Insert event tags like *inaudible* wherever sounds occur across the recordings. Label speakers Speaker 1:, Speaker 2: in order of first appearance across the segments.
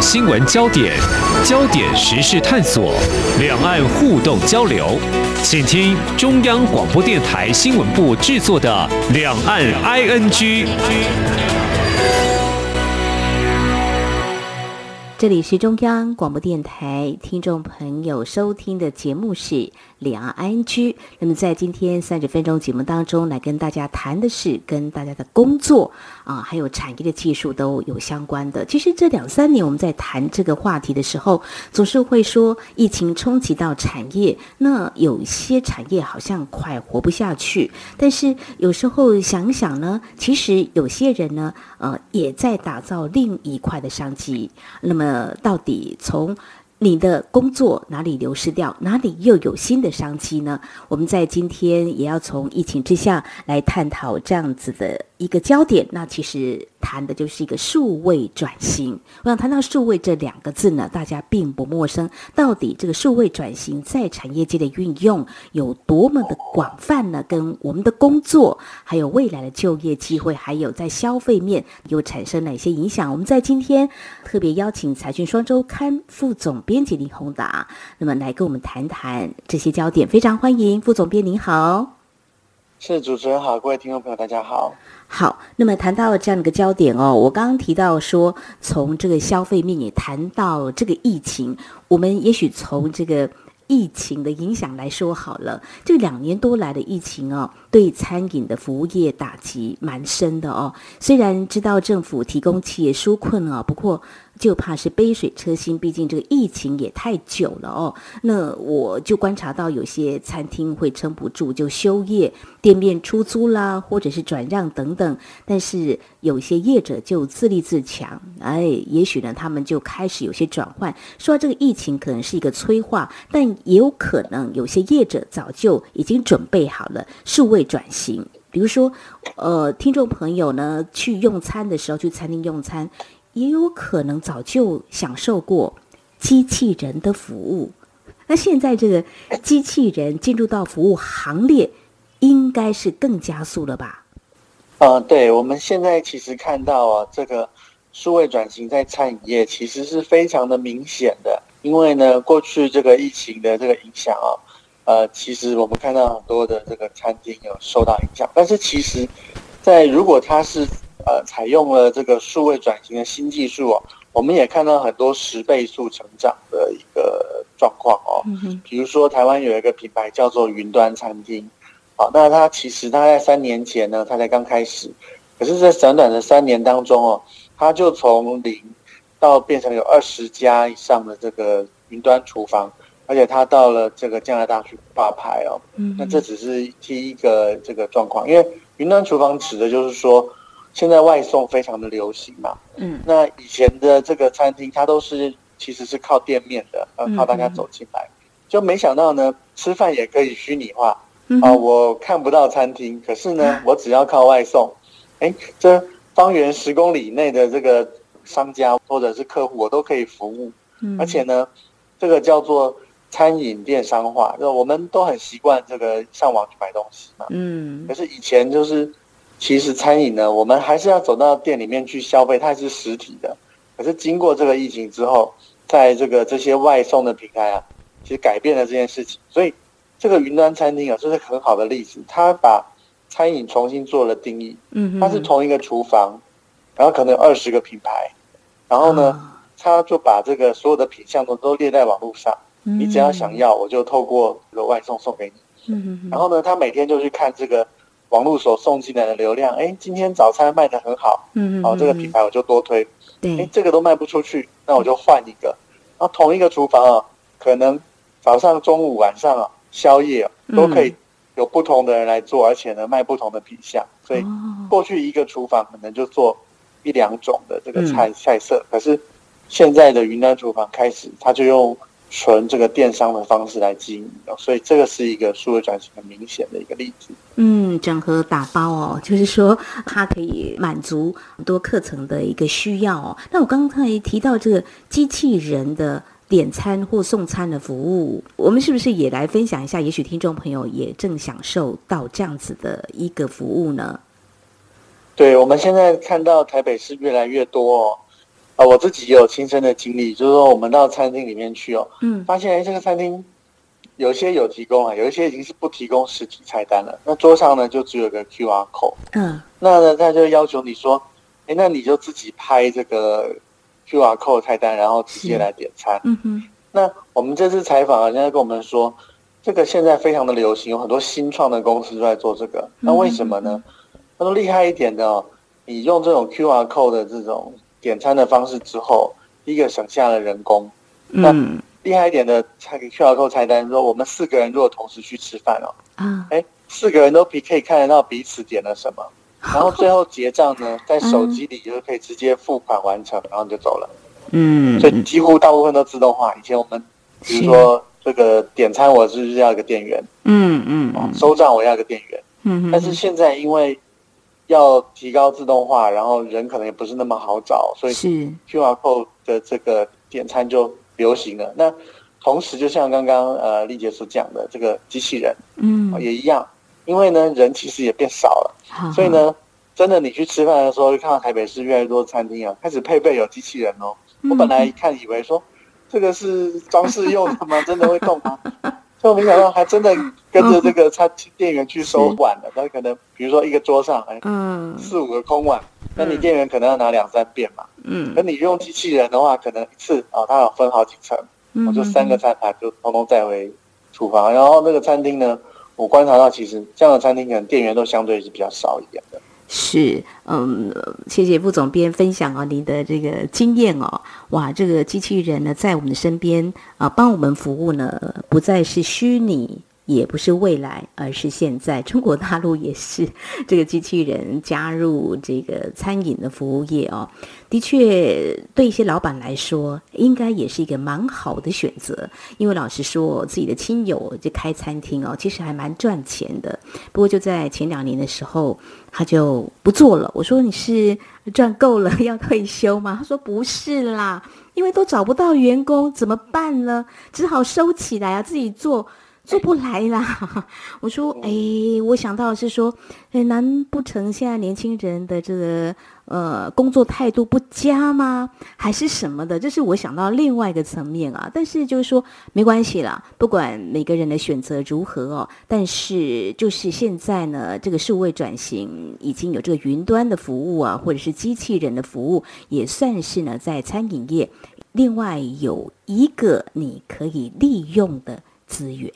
Speaker 1: 新闻焦点、焦点时事探索、两岸互动交流，请听中央广播电台新闻部制作的《两岸 ING》。
Speaker 2: 这里是中央广播电台听众朋友收听的节目是。两岸安居。那么在今天三十分钟节目当中，来跟大家谈的是跟大家的工作啊，还有产业的技术都有相关的。其实这两三年我们在谈这个话题的时候，总是会说疫情冲击到产业，那有些产业好像快活不下去。但是有时候想想呢，其实有些人呢，呃，也在打造另一块的商机。那么到底从你的工作哪里流失掉，哪里又有新的商机呢？我们在今天也要从疫情之下来探讨这样子的一个焦点。那其实。谈的就是一个数位转型。我想谈到数位这两个字呢，大家并不陌生。到底这个数位转型在产业界的运用有多么的广泛呢？跟我们的工作，还有未来的就业机会，还有在消费面又产生哪些影响？我们在今天特别邀请财讯双周刊副总编辑林宏达，那么来跟我们谈谈这些焦点。非常欢迎副总编，您好。
Speaker 3: 是主持人好，各位听众朋友大家好。
Speaker 2: 好，那么谈到这样的一个焦点哦，我刚刚提到说，从这个消费面也谈到这个疫情，我们也许从这个疫情的影响来说好了。这两年多来的疫情哦，对餐饮的服务业打击蛮深的哦。虽然知道政府提供企业纾困啊，不过。就怕是杯水车薪，毕竟这个疫情也太久了哦。那我就观察到有些餐厅会撑不住就休业，店面出租啦，或者是转让等等。但是有些业者就自立自强，哎，也许呢他们就开始有些转换，说这个疫情可能是一个催化，但也有可能有些业者早就已经准备好了数位转型。比如说，呃，听众朋友呢去用餐的时候，去餐厅用餐。也有可能早就享受过机器人的服务，那现在这个机器人进入到服务行列，应该是更加速了吧？
Speaker 3: 呃，对，我们现在其实看到啊，这个数位转型在餐饮业其实是非常的明显的，因为呢，过去这个疫情的这个影响啊，呃，其实我们看到很多的这个餐厅有受到影响，但是其实，在如果它是呃，采用了这个数位转型的新技术哦，我们也看到很多十倍速成长的一个状况哦。嗯比如说，台湾有一个品牌叫做云端餐厅，好，那它其实它在三年前呢，它才刚开始，可是，在短短的三年当中哦，它就从零到变成有二十家以上的这个云端厨房，而且它到了这个加拿大去挂牌哦。嗯，那这只是第一个这个状况，因为云端厨房指的就是说。现在外送非常的流行嘛，嗯，那以前的这个餐厅，它都是其实是靠店面的，呃，靠大家走进来，就没想到呢，吃饭也可以虚拟化，啊，我看不到餐厅，可是呢，我只要靠外送，哎，这方圆十公里内的这个商家或者是客户，我都可以服务，而且呢，这个叫做餐饮电商化，就我们都很习惯这个上网去买东西嘛，嗯，可是以前就是。其实餐饮呢，我们还是要走到店里面去消费，它还是实体的。可是经过这个疫情之后，在这个这些外送的平台啊，其实改变了这件事情。所以这个云端餐厅啊，这是很好的例子。它把餐饮重新做了定义。嗯它是同一个厨房，然后可能有二十个品牌，然后呢，它就把这个所有的品相都都列在网络上。你只要想要，我就透过这个外送送给你。嗯然后呢，他每天就去看这个。网络所送进来的流量，哎，今天早餐卖的很好，嗯，好，这个品牌我就多推，对，哎，这个都卖不出去，那我就换一个。然后同一个厨房啊，可能早上、中午、晚上啊，宵夜都可以有不同的人来做，而且呢，卖不同的品相。所以过去一个厨房可能就做一两种的这个菜菜色，可是现在的云南厨房开始，他就用。纯这个电商的方式来经营，所以这个是一个数位转型很明显的一个例子。
Speaker 2: 嗯，整合打包哦，就是说它可以满足很多课程的一个需要哦。那我刚才提到这个机器人的点餐或送餐的服务，我们是不是也来分享一下？也许听众朋友也正享受到这样子的一个服务呢？
Speaker 3: 对，我们现在看到台北市越来越多哦。呃，我自己也有亲身的经历，就是说我们到餐厅里面去哦，
Speaker 2: 嗯
Speaker 3: 发现哎，这个餐厅有些有提供啊，有一些已经是不提供实体菜单了。那桌上呢就只有个 QR code，
Speaker 2: 嗯
Speaker 3: 那呢他就要求你说，哎，那你就自己拍这个 QR code 菜单，然后直接
Speaker 2: 是
Speaker 3: 来点餐。
Speaker 2: 嗯哼，
Speaker 3: 那我们这次采访啊，人家跟我们说，这个现在非常的流行，有很多新创的公司都在做这个。那为什么呢？他说厉害一点的哦，你用这种 QR code 的这种点餐的方式之后，第一个省下了人工。
Speaker 2: 那
Speaker 3: 厉害一点的菜 QR code 菜单说，我们四个人如果同时去吃饭哦，
Speaker 2: 啊，
Speaker 3: 哎，四个人都比可以看得到彼此点了什么，然后最后结账呢，在手机里就可以直接付款完成，然后你就走了。
Speaker 2: 嗯，
Speaker 3: 所以几乎大部分都自动化。以前我们比如说这个点餐，我是要一个店员？
Speaker 2: 嗯嗯，
Speaker 3: 收账我要一个店员。
Speaker 2: 嗯，
Speaker 3: 但是现在因为要提高自动化，然后人可能也不是那么好找，所以
Speaker 2: 是
Speaker 3: QR code 的这个点餐就流行了。那同时，就像刚刚呃丽姐所讲的，这个机器人、
Speaker 2: 嗯
Speaker 3: 哦，也一样，因为呢人其实也变少了，
Speaker 2: 好，
Speaker 3: 所以呢，真的你去吃饭的时候，就看到台北市越来越多餐厅啊，开始配备有机器人哦。我本来一看以为说这个是装饰用的吗？*laughs* 真的会动吗？结果没想到还真的跟着这个餐店员去收碗了。他可能比如说一个桌上哎
Speaker 2: 嗯
Speaker 3: 四五个空碗，那你店员可能要拿两三遍嘛。
Speaker 2: 嗯
Speaker 3: 那你用机器人的话，可能一次啊，它有分好几层，
Speaker 2: 嗯，
Speaker 3: 我就三个餐盘就通通带回厨房。然后那个餐厅呢，我观察到其实这样的餐厅可能店员都相对是比较少一点的。
Speaker 2: 是，嗯，谢谢副总编分享哦，您的这个经验哦，哇，这个机器人呢，在我们的身边啊、帮我们服务呢，不再是虚拟。也不是未来，而是现在。中国大陆也是这个机器人加入这个餐饮的服务业哦，的确对一些老板来说，应该也是一个蛮好的选择。因为老实说，自己的亲友就开餐厅哦，其实还蛮赚钱的。不过就在前两年的时候，他就不做了。我说你是赚够了 *laughs* 要退休吗？他说不是啦，因为都找不到员工，怎么办呢？只好收起来啊，自己做。做不来啦！*laughs* 我说，哎，我想到是说，哎，难不成现在年轻人的这个呃工作态度不佳吗？还是什么的？这是我想到另外一个层面啊。但是就是说，没关系啦，不管每个人的选择如何哦，但是就是现在呢，这个数位转型已经有这个云端的服务啊，或者是机器人的服务，也算是呢在餐饮业另外有一个你可以利用的。资源，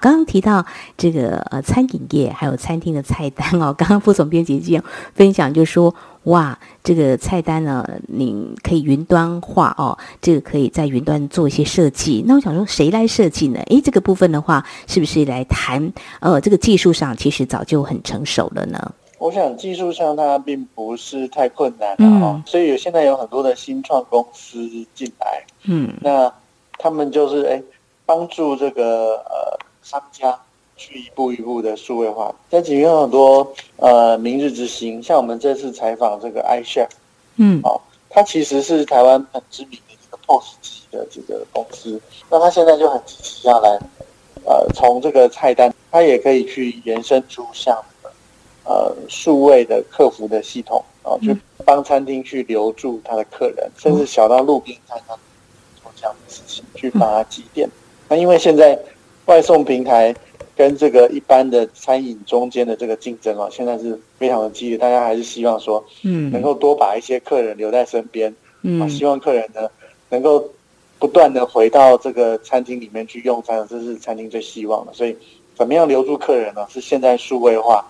Speaker 2: 刚刚提到这个呃餐饮业还有餐厅的菜单哦，刚刚副总编辑这样分享就说哇，这个菜单呢，你可以云端化哦，这个可以在云端做一些设计。那我想说，谁来设计呢？诶，这个部分的话，是不是来谈呃这个技术上其实早就很成熟了呢？
Speaker 3: 我想技术上它并不是太困难哦，所以有现在有很多的新创公司进来，
Speaker 2: 嗯
Speaker 3: 那他们就是哎帮助这个呃商家去一步一步的数位化。在里面有很多呃明日之星，像我们这次采访这个 iChef，
Speaker 2: 嗯
Speaker 3: 哦，它其实是台湾很知名的这个 POS 机的这个公司，那它现在就很积极要来呃从这个菜单，它也可以去延伸出像呃数位的客服的系统哦，去帮餐厅去留住他的客人，甚至小到路边摊上做这样的事情，去把它积淀。那因为现在外送平台跟这个一般的餐饮中间的这个竞争啊，现在是非常的激烈，大家还是希望说
Speaker 2: 嗯
Speaker 3: 能够多把一些客人留在身边，啊，
Speaker 2: 嗯
Speaker 3: 希望客人呢能够不断的回到这个餐厅里面去用餐，这是餐厅最希望的。所以，怎么样留住客人呢？是现在数位化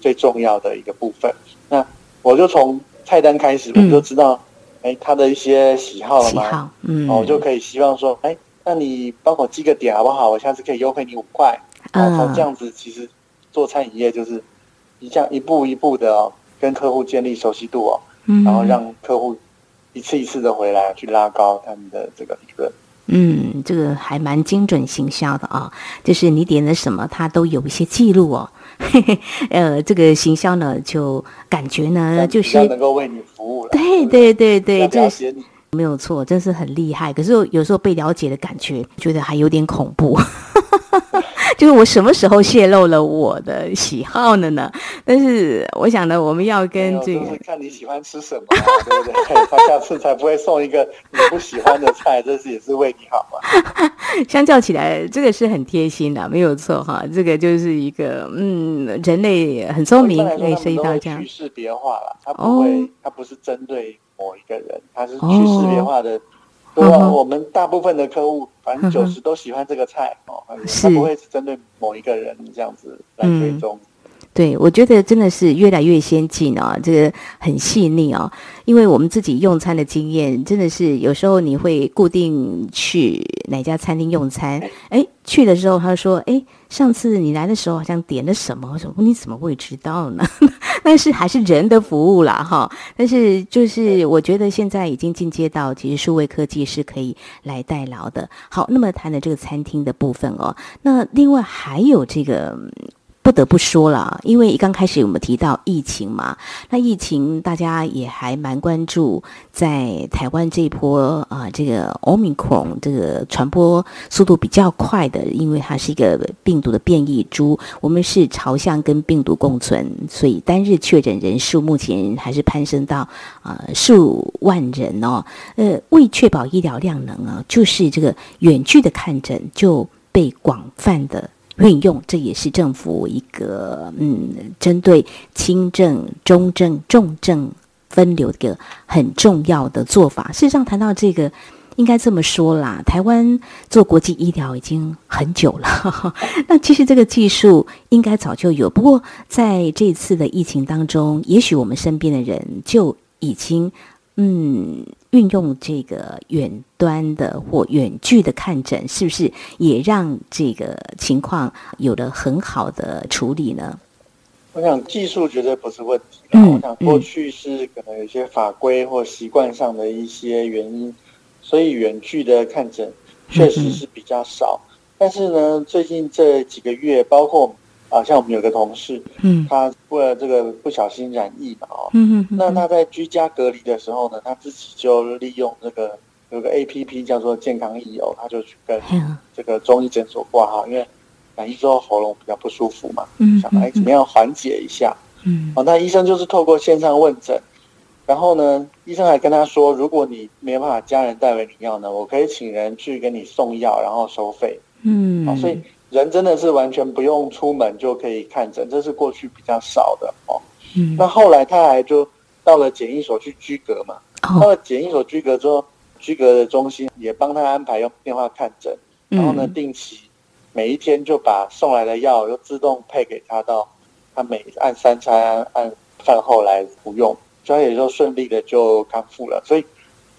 Speaker 3: 最重要的一个部分。那我就从菜单开始，我
Speaker 2: 嗯
Speaker 3: 就知道，哎、他的一些喜好了嘛，
Speaker 2: 喜好嗯
Speaker 3: 哦，我就可以希望说，哎，那你帮我记个点好不好？我下次可以优惠你五块。哦，
Speaker 2: 嗯
Speaker 3: 他这样子其实做餐饮业就是一这样一步一步的哦，跟客户建立熟悉度哦，
Speaker 2: 嗯
Speaker 3: 然后让客户一次一次的回来去拉高他们的这个利润。
Speaker 2: 嗯，这个还蛮精准行销的啊，就是你点了什么，它都有一些记录哦。嘿嘿，呃，这个行销呢，就感觉呢，就是
Speaker 3: 较能够为你服务了。
Speaker 2: 对对对对，
Speaker 3: 比较
Speaker 2: 这是。没有错，真是很厉害。可是有时候被了解的感觉，觉得还有点恐怖。*laughs* 就是我什么时候泄露了我的喜好了呢？但是我想呢，我们要跟这个
Speaker 3: 看你喜欢吃什么，对不对？*laughs* 他下次才不会送一个你不喜欢的菜，这是也是为你好嘛。*laughs*
Speaker 2: 相较起来，这个是很贴心的，没有错哈。这个就是一个嗯，人类很聪明，可以涉及到这样。
Speaker 3: 去识别化了，他不会，他不是针对某一个人，他是去识别化的。对啊，我们大部分的客户，反正九十都喜欢这个菜哦，他不会是针对某一个人这样子来追踪。
Speaker 2: 对，我觉得真的是越来越先进哦，这个很细腻哦。因为我们自己用餐的经验，真的是有时候你会固定去哪家餐厅用餐，哎，去的时候他说，哎，上次你来的时候好像点了什么？我说你怎么会知道呢？*laughs* 但是还是人的服务啦，哈。但是就是我觉得现在已经进阶到，其实数位科技是可以来代劳的。好，那么谈的这个餐厅的部分哦，那另外还有这个。不得不说了，因为一刚开始我们提到疫情嘛，那疫情大家也还蛮关注，在台湾这一波啊，这个欧米克这个传播速度比较快的，因为它是一个病毒的变异株，我们是朝向跟病毒共存，所以单日确诊人数目前还是攀升到啊数万人哦。呃，为确保医疗量能啊，就是这个远距的看诊就被广泛的。运用，这也是政府一个嗯，针对轻症、中症、重症分流的一个很重要的做法。事实上，谈到这个，应该这么说啦，台湾做国际医疗已经很久了。*laughs* 那其实这个技术应该早就有，不过在这次的疫情当中，也许我们身边的人就已经嗯。运用这个远端的或远距的看诊，是不是也让这个情况有了很好的处理呢？
Speaker 3: 我想技术绝对不是问题。嗯，我想过去是可能有些法规或习惯上的一些原因，所以远距的看诊确实是比较少。但是呢，最近这几个月，包括。啊，像我们有个同事，嗯，他为了这个不小心染疫嘛，哦，嗯嗯，那他在居家隔离的时候呢，他自己就利用这个有个 A P P 叫做健康益友，他就去跟这个中医诊所挂号，因为染疫之后喉咙比较不舒服嘛，嗯，想哎怎么样缓解一下，嗯，哦，那医生就是透过线上问诊，然后呢，医生还跟他说，如果你没有办法家人代为领药呢，我可以请人去给你送药，然后收费，嗯，啊，所以。人真的是完全不用出门就可以看诊，这是过去比较少的哦。嗯，那后来他还就到了检疫所去居隔嘛。到了检疫所居隔之后，居隔的中心也帮他安排用电话看诊，然后呢，定期每一天就把送来的药又自动配给他到他每按三餐按饭后来服用，所以也就顺利的就康复了。所以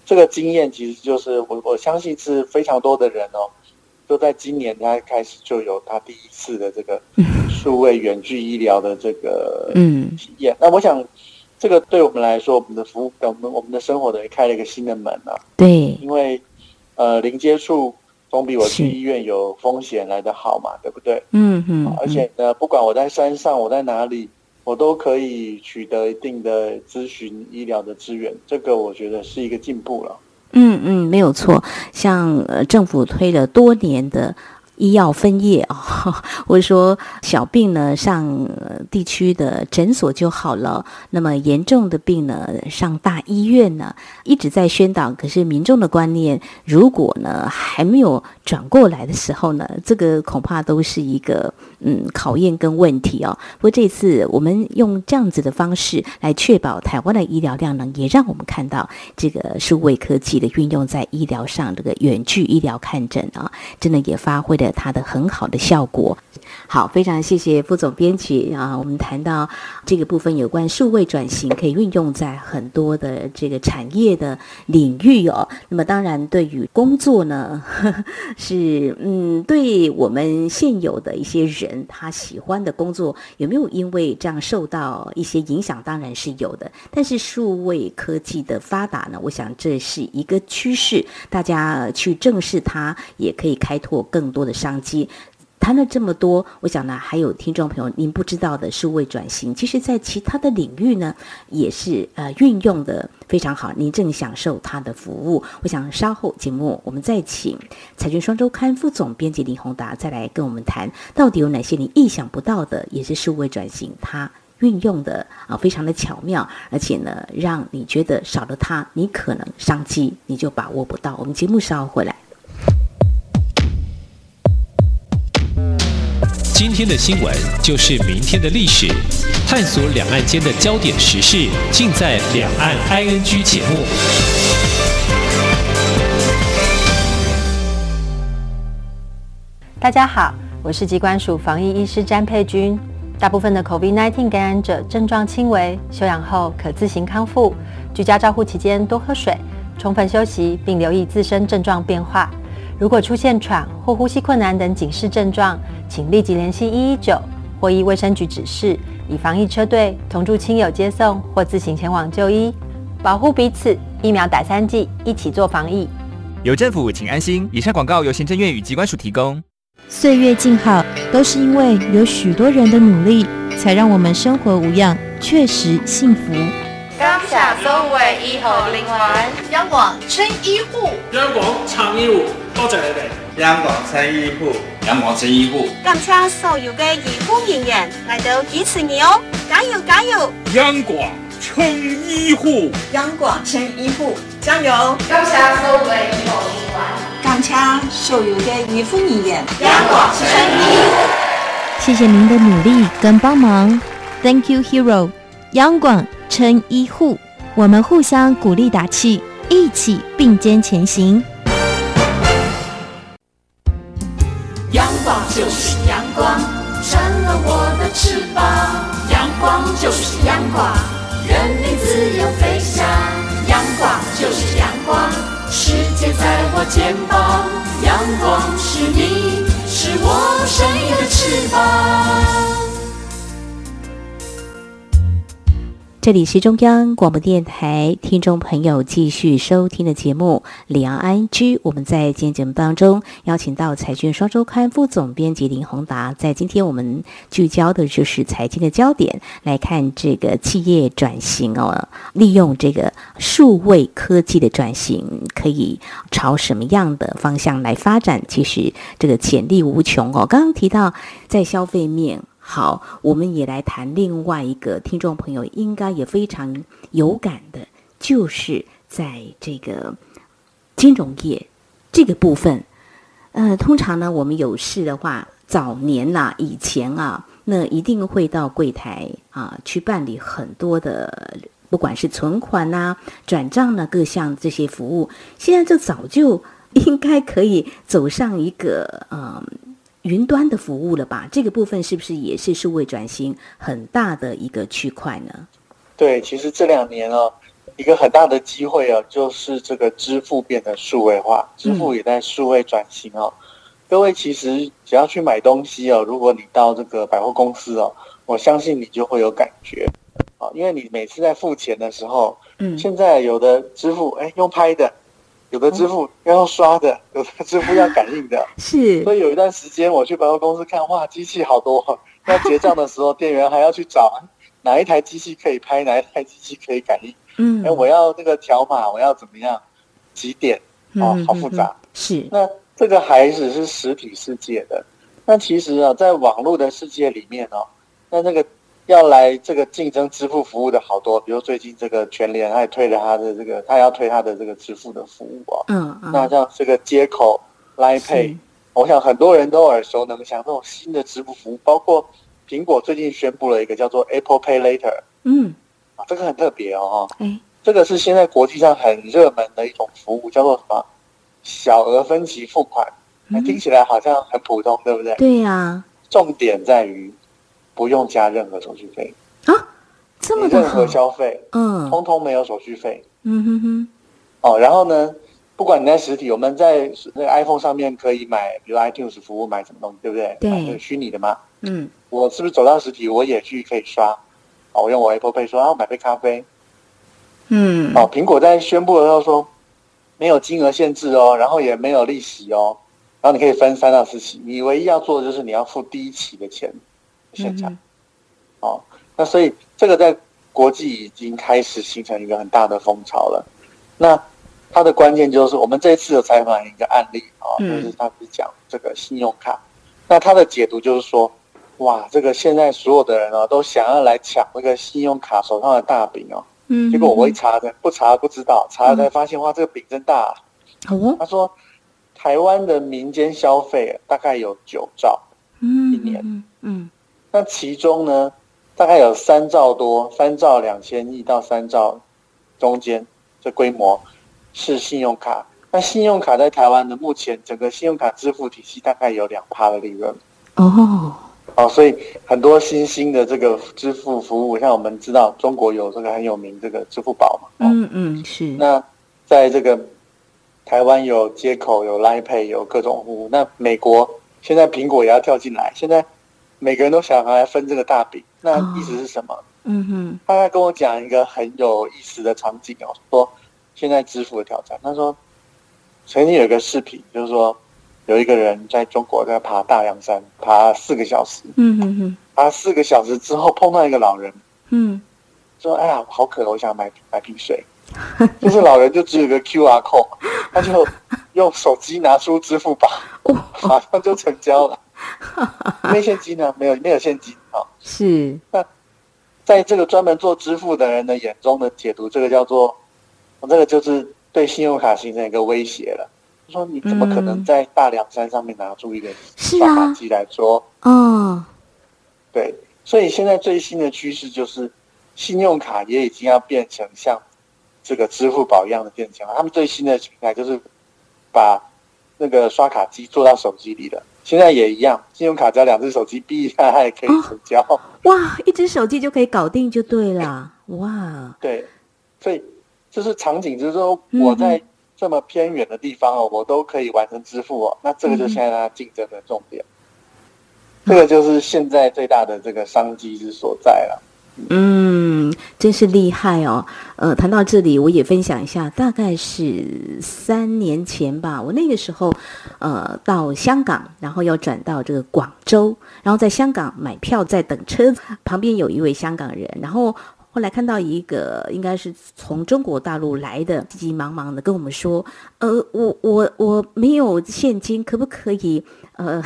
Speaker 3: 这个经验其实就是我我相信是非常多的人哦。都在今年，他开始就有他第一次的这个数位远距医疗的这个体验。那我想，这个对我们来说，我们的服务，我们我们的生活等于开了一个新的门啊。
Speaker 2: 对，
Speaker 3: 因为呃，零接触总比我去医院有风险来的好嘛，对不对？嗯嗯。而且呢，不管我在山上，我在哪里，我都可以取得一定的咨询医疗的资源。这个我觉得是一个进步了。
Speaker 2: 嗯嗯，没有错，像呃政府推了多年的。医药分业啊，*laughs* 或者说小病呢上地区的诊所就好了。那么严重的病呢上大医院呢，一直在宣导。可是民众的观念，如果呢还没有转过来的时候呢，这个恐怕都是一个嗯考验跟问题哦。不过这次我们用这样子的方式来确保台湾的医疗量能，也让我们看到这个数位科技的运用在医疗上，这个远距医疗看诊啊，真的也发挥了。它的很好的效果，好，非常谢谢副总编辑啊。我们谈到这个部分有关数位转型，可以运用在很多的这个产业的领域哦。那么当然，对于工作呢，*laughs* 是嗯，对我们现有的一些人，他喜欢的工作有没有因为这样受到一些影响？当然是有的。但是数位科技的发达呢，我想这是一个趋势，大家去正视它，也可以开拓更多的商机。谈了这么多，我想呢，还有听众朋友您不知道的数位转型，其实在其他的领域呢，也是呃运用的非常好。您正享受它的服务。我想稍后节目我们再请财讯双周刊副总编辑林宏达再来跟我们谈，到底有哪些你意想不到的，也是数位转型它运用的啊非常的巧妙，而且呢，让你觉得少了它，你可能商机你就把握不到。我们节目稍后回来。
Speaker 1: 今天的新闻就是明天的历史，探索两岸间的焦点时事，尽在《两岸 ING》节目。
Speaker 4: 大家好，我是疾管署防疫医师詹佩君。大部分的 COVID-19 感染者症状轻微，休养后可自行康复。居家照护期间多喝水，充分休息，并留意自身症状变化。如果出现喘或呼吸困难等警示症状，请立即联系一一九或依卫生局指示，以防疫车队同住亲友接送或自行前往就医，保护彼此。疫苗打三剂，一起做防疫。
Speaker 5: 有政府，请安心。以上广告由行政院与机关署提供。
Speaker 6: 岁月静好，都是因为有许多人的努力，才让我们生活无恙，确实幸福。
Speaker 7: 感谢所有医护人员，
Speaker 8: 央广称医护，
Speaker 9: 央广唱医护。多謝你哋，
Speaker 10: 央廣撐醫護，
Speaker 11: 央廣撐醫護，
Speaker 8: 感謝所有嘅医护人員嚟到支持你哦，加油加油！
Speaker 9: 央廣撐醫護，
Speaker 8: 央廣撐醫護，加油！
Speaker 7: 感謝所有嘅醫護人員，
Speaker 8: 感謝所有嘅醫護人員，
Speaker 7: 央廣撐醫護。
Speaker 6: 謝謝您的努力跟幫忙，Thank you, hero！央廣撐醫護，我們互相鼓勵打氣，一起並肩前行。
Speaker 12: 人民，自由飞翔。阳光就是阳光，世界在我肩膀。阳光是你，
Speaker 2: 这里是中央广播电台听众朋友继续收听的节目《兩岸 ING》。我们在今天节目当中邀请到财讯双周刊副总编辑林宏达，在今天我们聚焦的就是财经的焦点，来看这个企业转型哦，利用这个数位科技的转型，可以朝什么样的方向来发展？其实这个潜力无穷哦。刚刚提到在消费面。好，我们也来谈另外一个听众朋友应该也非常有感的，就是在这个金融业这个部分。呃，通常呢，我们有事的话，早年啦，以前啊，那一定会到柜台啊去办理很多的，不管是存款啊、转账呢，各项这些服务。现在就早就应该可以走上一个嗯。雲端的服务了吧？这个部分是不是也是数位转型很大的一个区块呢？
Speaker 3: 对，其实这两年哦，一个很大的机会哦，就是这个支付变得数位化，支付也在数位转型哦。嗯、各位其实只要去买东西哦，如果你到这个百货公司哦，我相信你就会有感觉啊，因为你每次在付钱的时候，嗯，现在有的支付哎用拍的。有的支付要用刷的，嗯、有的支付要感应的，*laughs*
Speaker 2: 是。
Speaker 3: 所以有一段时间我去百货公司看，哇，机器好多。要结账的时候，店员还要去找哪一台机器可以拍，哪一台机器可以感应。嗯。哎，我要那个条码，我要怎么样？几点？哦，好复杂。
Speaker 2: 是。
Speaker 3: 那这个还只是实体世界的，那其实啊，在网络的世界里面哦，那那個。要来这个竞争支付服务的好多，比如最近这个全联，他也推了他的这个，他要推他的这个支付的服务啊。嗯嗯。那像这个接口 Line Pay，我想很多人都耳熟能详这种新的支付服务，包括苹果最近宣布了一个叫做 Apple Pay Later。嗯。啊，这个很特别哦。哎。这个是现在国际上很热门的一种服务，叫做什么？小额分期付款。嗯。聽起来好像很普通，对不对？
Speaker 2: 对呀。
Speaker 3: 重点在於。不用加任何手续费。
Speaker 2: 啊，这么
Speaker 3: 任何消费，嗯，通通没有手续费，
Speaker 2: 嗯哼哼，
Speaker 3: 哦，然后呢，不管你在实体，我们在那个 iPhone 上面可以买，比如 iTunes 服务买什么东西，对不对？
Speaker 2: 对，
Speaker 3: 虚拟的嘛，
Speaker 2: 嗯，
Speaker 3: 我是不是走到实体，我也去可以刷？哦，我用我 Apple Pay 说，啊，我買杯咖啡，
Speaker 2: 嗯，
Speaker 3: 哦，苹果在宣布的时候说没有金额限制哦，然后也没有利息哦。然后你可以分三到四期，你唯一要做的就是你要付第一期的钱，现场。哦，那所以这个在国际已经开始形成一个很大的风潮了。那它的关键就是我们这一次有采访一个案例啊，就是他是讲这个信用卡。那他的解读就是说，哇，这个现在所有的人哦都想要来抢那个信用卡手上的大饼哦。嗯。结果我一查的，不查不知道，查了才发现哇，这个饼真大。哦。他说，台湾的民间消费大概有九兆，嗯，一年，嗯。那其中呢，大概有三兆多，三兆两千亿到三兆中间这规模。是信用卡，那信用卡在台湾的目前整个信用卡支付体系大概有两趴的利润哦哦，所以很多新兴的这个支付服务，像我们知道中国有这个很有名这个支付宝嘛，
Speaker 2: 嗯嗯是。
Speaker 3: 那在这个台湾有接口有 Line Pay 有各种服务，那美国现在苹果也要跳进来，现在每个人都想来分这个大饼，那意思是什么？嗯哼，他在跟我讲一个很有意思的场景哦，说。现在支付的挑战，他说，曾经有一个视频，就是说有一个人在中国在爬大凉山，爬四个小时，嗯哼哼，爬四个小时之后碰到一个老人，嗯，说哎呀好渴，我想买买瓶水，就是老人就只有个 Q R code，他就用手机拿出支付宝，马上就成交了，没现金呢，没有没有现金啊，
Speaker 2: 是
Speaker 3: 那在这个专门做支付的人的眼中的解读，这个叫做。我这个就是对信用卡形成一个威胁了。他说：“你怎么可能在大凉山上面拿出一个刷卡机来说？”哦，对，所以现在最新的趋势就是，信用卡也已经要变成像这个支付宝一样的变强。他们最新的平台就是把那个刷卡机做到手机里的。现在也一样，信用卡只要两只手机闭一下，它也可以成交。
Speaker 2: 哇，一只手机就可以搞定，就对了。哇，
Speaker 3: 对，所以。就是场景，就是说我在这么偏远的地方哦，我都可以完成支付哦。那这个就现在它竞争的重点，这个就是现在最大的这个商机之所在了。
Speaker 2: 嗯，真是厉害哦。呃，谈到这里，我也分享一下，大概是三年前吧。我那个时候，呃，到香港，然后要转到这个广州，然后在香港买票，在等车，旁边有一位香港人，然后。后来看到一个应该是从中国大陆来的，急急忙忙的跟我们说：“呃，我我我没有现金，可不可以呃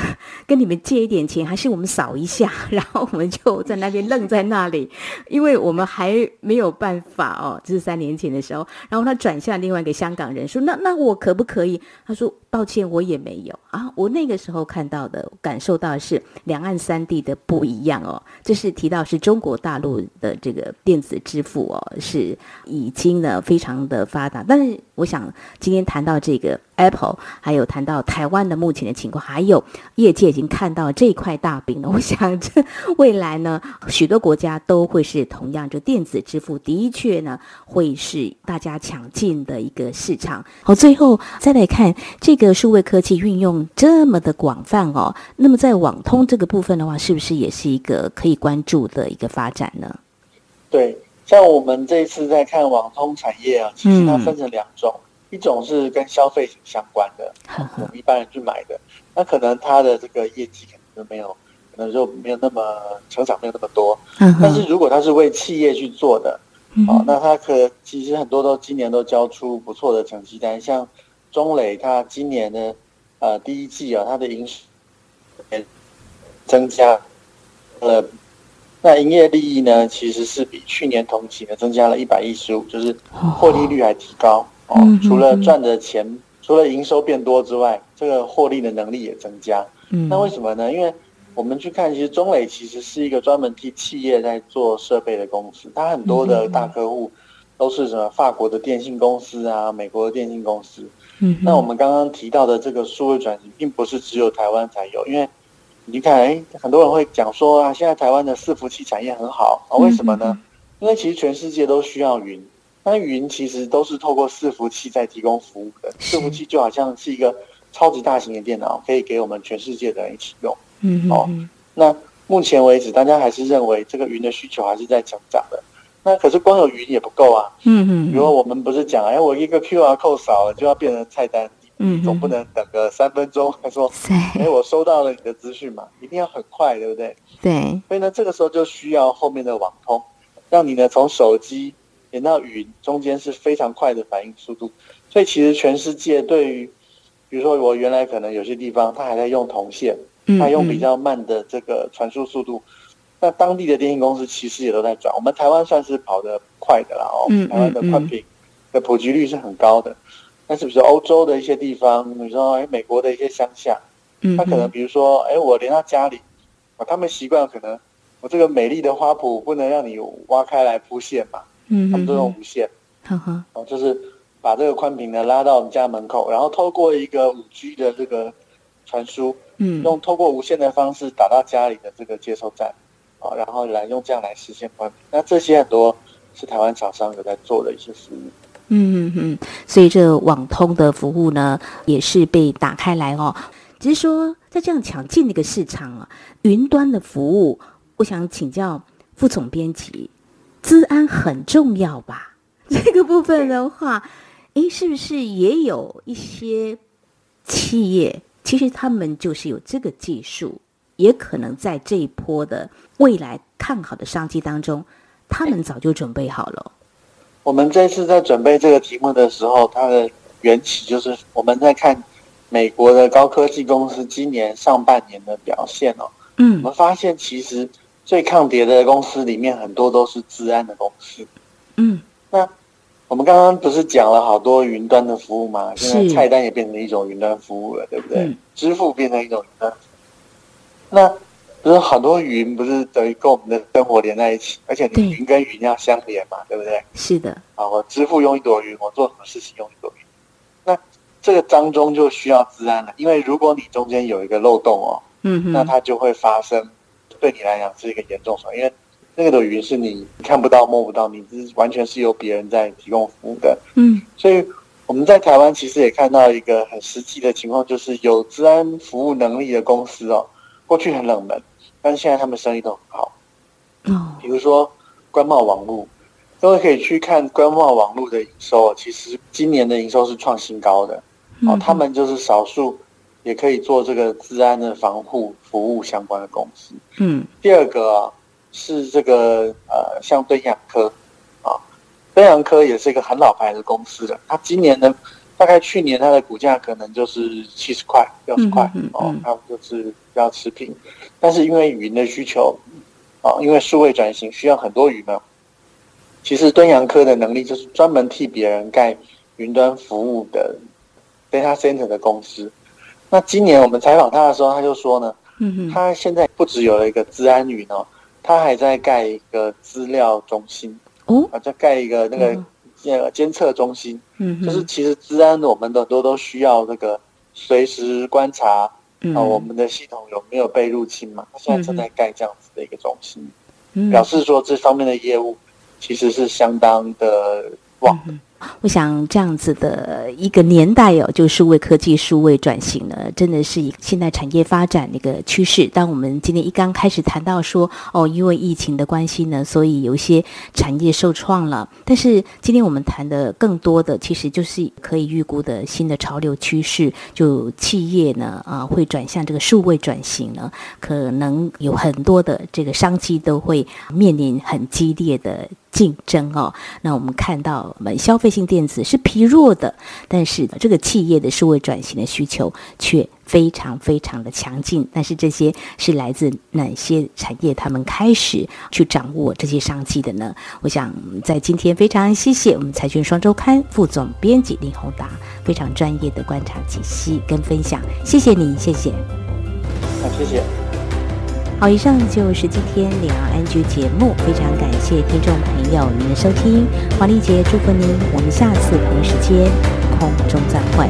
Speaker 2: 跟你们借一点钱？还是我们扫一下？” *laughs* 然后我们就在那边愣在那里，因为我们还没有办法哦，就是三年前的时候。然后他转向另外一个香港人说：“那那我可不可以？”他说：“抱歉，我也没有啊。”我那个时候看到的、感受到的是两岸三地的不一样哦。这是提到是中国大陆的这个电。子支付哦，是已经呢非常的发达，但是我想今天谈到这个 Apple，还有谈到台湾的目前的情况，还有业界已经看到这块大饼了。*laughs* 我想这未来呢，许多国家都会是同样，就电子支付的确呢会是大家抢进的一个市场。好，最后再来看这个个数位科技运用这么的广泛哦，那么在网通这个部分的话，是不是也是一个可以关注的一个发展呢？
Speaker 3: 对，像我们这一次在看网通产业啊，其实它分成两种，一种是跟消费相关的，我们一般人去买的，那可能它的这个业绩可能就没有，可能就没有那么成长没有那么多。但是如果它是为企业去做的，哦，那它可其实很多都今年都交出不错的成绩单，像中磊，他今年的呃第一季啊，它的营收增加了。那营业利益呢，其实是比去年同期呢增加了一百一十五，就是获利率还提高哦。除了赚的钱，除了营收变多之外，这个获利的能力也增加。那为什么呢？因为我们去看，其实中磊其实是一个专门替企业在做设备的公司，它很多的大客户都是什么法国的电信公司啊，美国的电信公司。嗯，那我们刚刚提到的这个数位转型，并不是只有台湾才有，因为。你看，哎，很多人会讲说啊，现在台湾的伺服器产业很好啊，为什么呢？因为其实全世界都需要云，那云其实都是透过伺服器在提供服务的。伺服器就好像是一个超级大型的电脑，可以给我们全世界的人一起用。嗯哦，那目前为止，大家还是认为这个云的需求还是在成长的。那可是光有云也不够啊。嗯嗯。比如我们不是讲，哎，我一个 QR code 扫了就要变成菜单。嗯，总不能等个三分钟，他说，*laughs* 哎，我收到了你的资讯嘛，一定要很快，对不对？
Speaker 2: 对。
Speaker 3: 所以呢，这个时候就需要后面的网通，让你呢从手机连到云，中间是非常快的反应速度。所以其实全世界对于，比如说我原来可能有些地方它还在用铜线，它用比较慢的这个传输速度，那当地的电信公司其实也都在转。我们台湾算是跑得快的啦，哦，台湾的宽频的普及率是很高的。但是，比如说欧洲的一些地方，比如说哎，美国的一些乡下，嗯，他可能比如说哎，我连到家里，啊，他们习惯可能我这个美丽的花圃不能让你挖开来铺线嘛，嗯，他们都用无线，
Speaker 2: 哈哈，
Speaker 3: 哦，就是把这个宽频呢拉到我们家门口，然后透过一个五 G 的这个传输，嗯，用透过无线的方式打到家里的这个接收站，啊，然后来用这样来实现宽频。那这些很多是台湾厂商有在做的一些服务。
Speaker 2: 嗯嗯嗯，所以这网通的服务呢，也是被打开来哦。只是说，在这样抢进的一个市场啊，云端的服务，我想请教副总编辑，资安很重要吧？*laughs* 这个部分的话，诶，是不是也有一些企业，其实他们就是有这个技术，也可能在这一波的未来看好的商机当中，他们早就准备好了。
Speaker 3: 我们这次在准备这个题目的时候，它的缘起就是我们在看美国的高科技公司今年上半年的表现哦。嗯，我们发现其实最抗跌的公司里面很多都是治安的公司。
Speaker 2: 嗯，
Speaker 3: 那我们刚刚不是讲了好多云端的服务吗？现在菜单也变成一种云端服务了，对不对？支付变成一种云端。那不是很多云不是等于跟我们的生活连在一起，而且你云跟云要相连嘛，对不对？
Speaker 2: 是的。
Speaker 3: 啊，我支付用一朵云，我做什么事情用一朵云，那这个当中就需要治安了，因为如果你中间有一个漏洞哦，嗯，那它就会发生，对你来讲是一个严重损因为那个的云是你看不到摸不到，你是完全是由别人在提供服务的，
Speaker 2: 嗯，
Speaker 3: 所以我们在台湾其实也看到一个很实际的情况，就是有治安服务能力的公司哦，过去很冷门。但是现在他们生意都很好，
Speaker 2: 哦，
Speaker 3: 比如说官贸网络，各位可以去看官贸网络的营收，其实今年的营收是创新高的，哦，他们就是少数也可以做这个治安的防护服务相关的公司。
Speaker 2: 嗯，
Speaker 3: 第二个是这个呃，像敦洋科，啊，敦洋科也是一个很老牌的公司了，它今年呢，大概去年它的股价可能就是七十块、六十块，哦，他们就是要持平。但是因为云的需求，啊，因为数位转型需要很多云嘛。其实敦洋科的能力就是专门替别人盖云端服务的 data center 的公司。那今年我们采访他的时候，他就说呢，嗯他现在不只有了一个资安云哦，他还在盖一个资料中心
Speaker 2: 哦，
Speaker 3: 啊，在盖一个那个监监测中心。嗯，就是其实治安我们很多都需要那个随时观察。啊，我们的系统有没有被入侵嘛？他现在正在盖这样子的一个中心，表示说这方面的业务其实是相当的旺。
Speaker 2: 我想这样子的一个年代哦，就数位科技、数位转型呢，真的是以现代产业发展的一个趋势。当我们今天一刚开始谈到说，哦，因为疫情的关系呢，所以有一些产业受创了。但是今天我们谈的更多的，其实就是可以预估的新的潮流趋势，就企业呢啊会转向这个数位转型呢，可能有很多的这个商机都会面临很激烈的。竞争哦，那我们看到我们消费性电子是疲弱的，但是这个企业的数位转型的需求却非常非常的强劲。但是这些是来自哪些产业？他们开始去掌握这些商机的呢？我想在今天非常谢谢我们财讯双周刊副总编辑林宏达非常专业的观察解析跟分享，谢谢你，谢谢。
Speaker 3: 好，谢谢。
Speaker 2: 好，以上就是今天两岸安居节目，非常感谢听众朋友您的收听，华丽姐祝福您，我们下次同一时间空中再会。